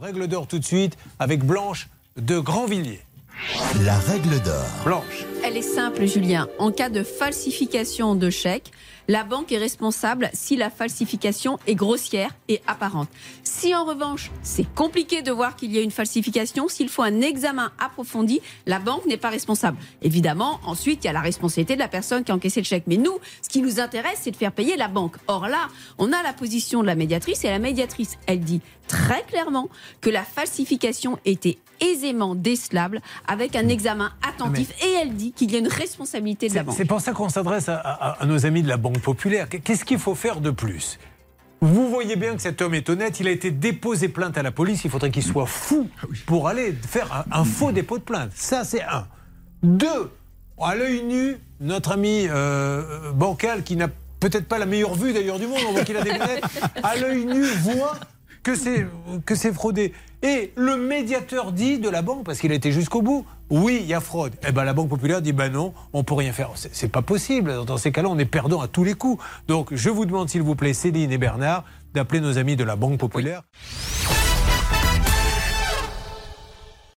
Règle d'or tout de suite avec Blanche de Grandvilliers. La règle d'or. Blanche. Elle est simple, Julien. En cas de falsification de chèque, la banque est responsable si la falsification est grossière et apparente. Si en revanche, c'est compliqué de voir qu'il y a une falsification, s'il faut un examen approfondi, la banque n'est pas responsable. Évidemment, ensuite, il y a la responsabilité de la personne qui a encaissé le chèque. Mais nous, ce qui nous intéresse, c'est de faire payer la banque. Or là, on a la position de la médiatrice et la médiatrice, elle dit très clairement que la falsification était aisément décelable avec un examen attentif et elle dit qu'il y a une responsabilité de la banque. C'est pour ça qu'on s'adresse à, à nos amis de la Banque Populaire. Qu'est-ce qu'il faut faire de plus? Vous voyez bien que cet homme est honnête, il a été déposé plainte à la police, il faudrait qu'il soit fou pour aller faire un, faux dépôt de plainte. Ça, c'est un. Deux, à l'œil nu, notre ami euh, bancal, qui n'a peut-être pas la meilleure vue d'ailleurs du monde, on voit qu'il a des lunettes, à l'œil nu voit que c'est fraudé. Et le médiateur dit de la banque, parce qu'il a été jusqu'au bout, oui, il y a fraude. Eh ben la Banque populaire dit ben non, on peut rien faire. C'est pas possible. Dans ces cas-là, on est perdant à tous les coups. Donc je vous demande s'il vous plaît, Céline et Bernard, d'appeler nos amis de la Banque populaire.